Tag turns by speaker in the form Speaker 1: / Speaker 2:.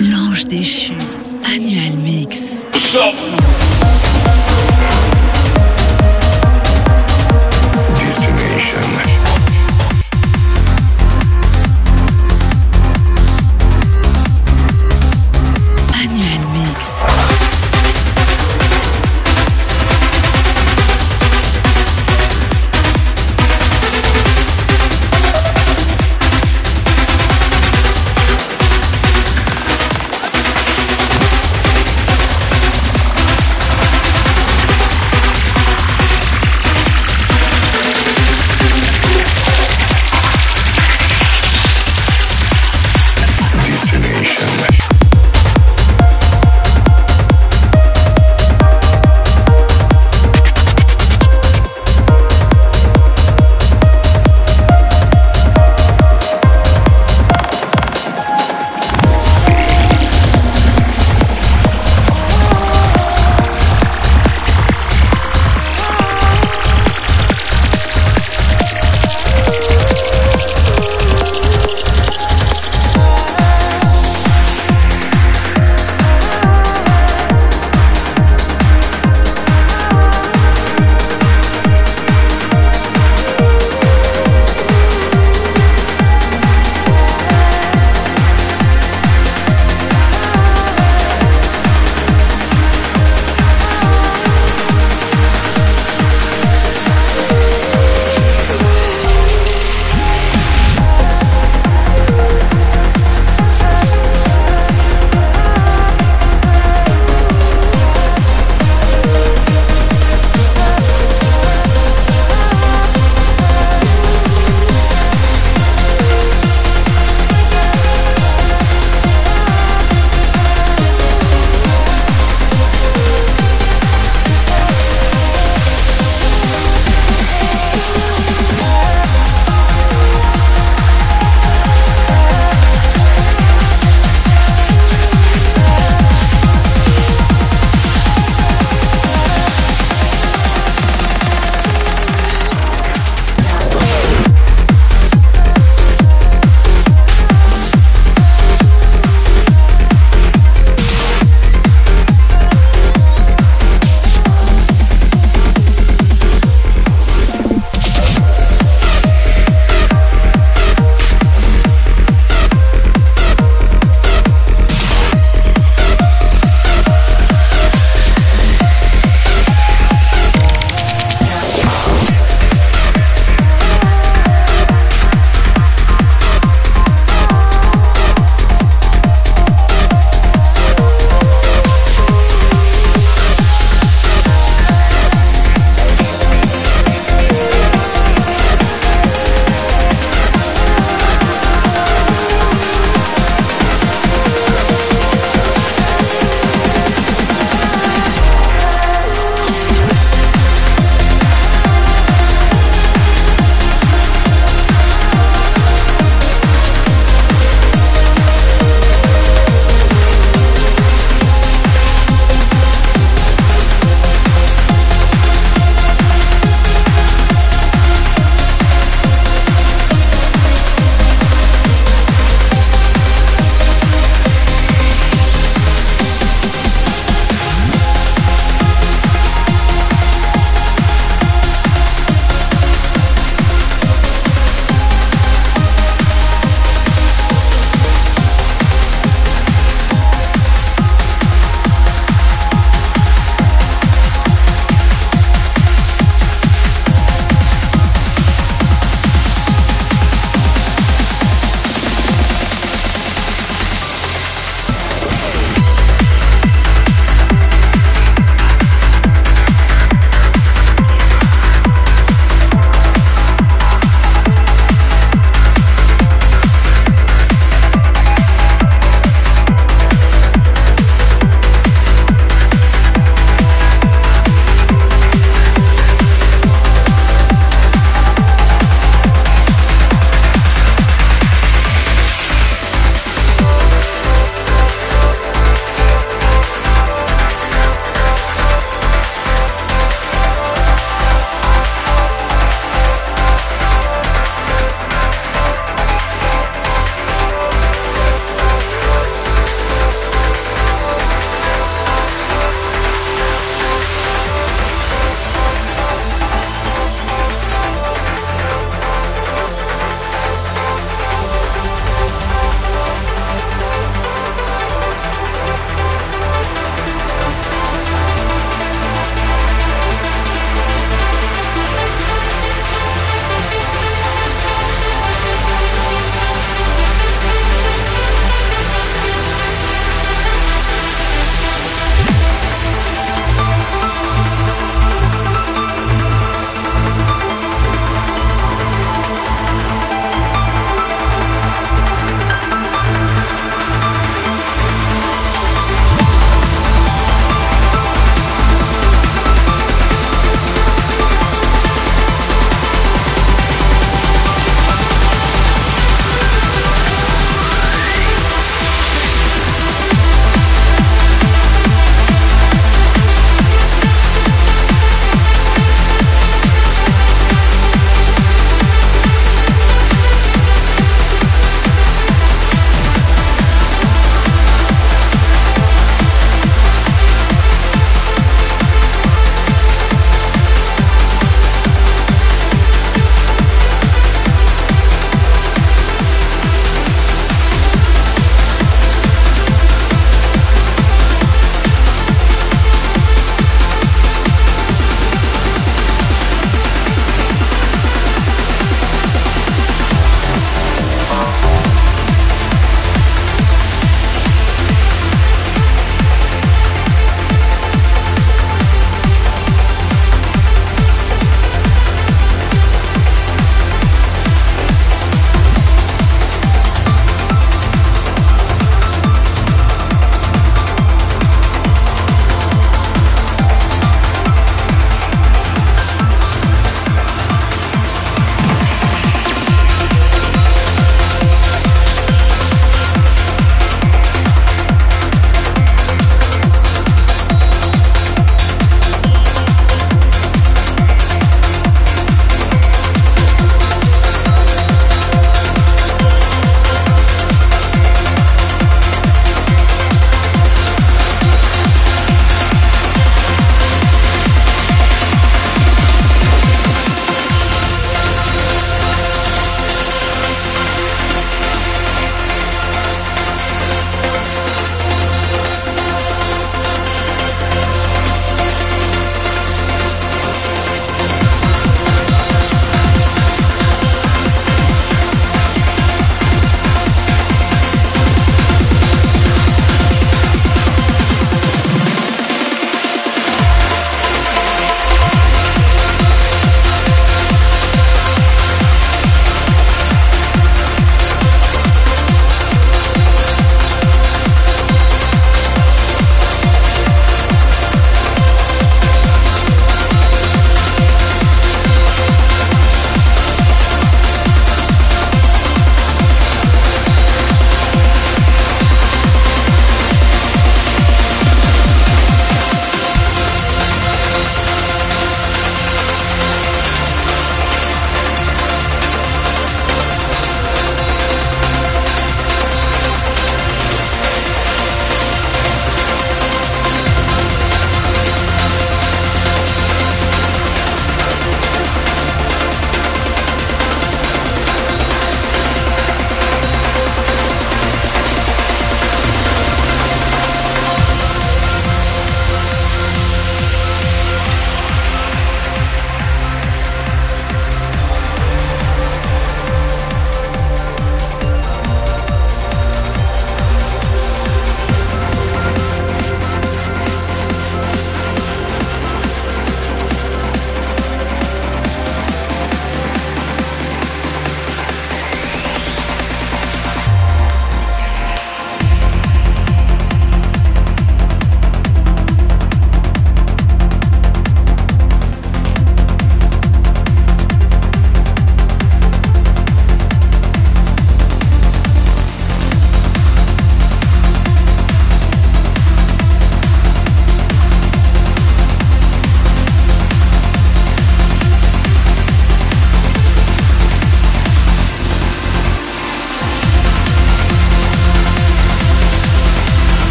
Speaker 1: L'ange déchu. Annual Mix.
Speaker 2: Destination.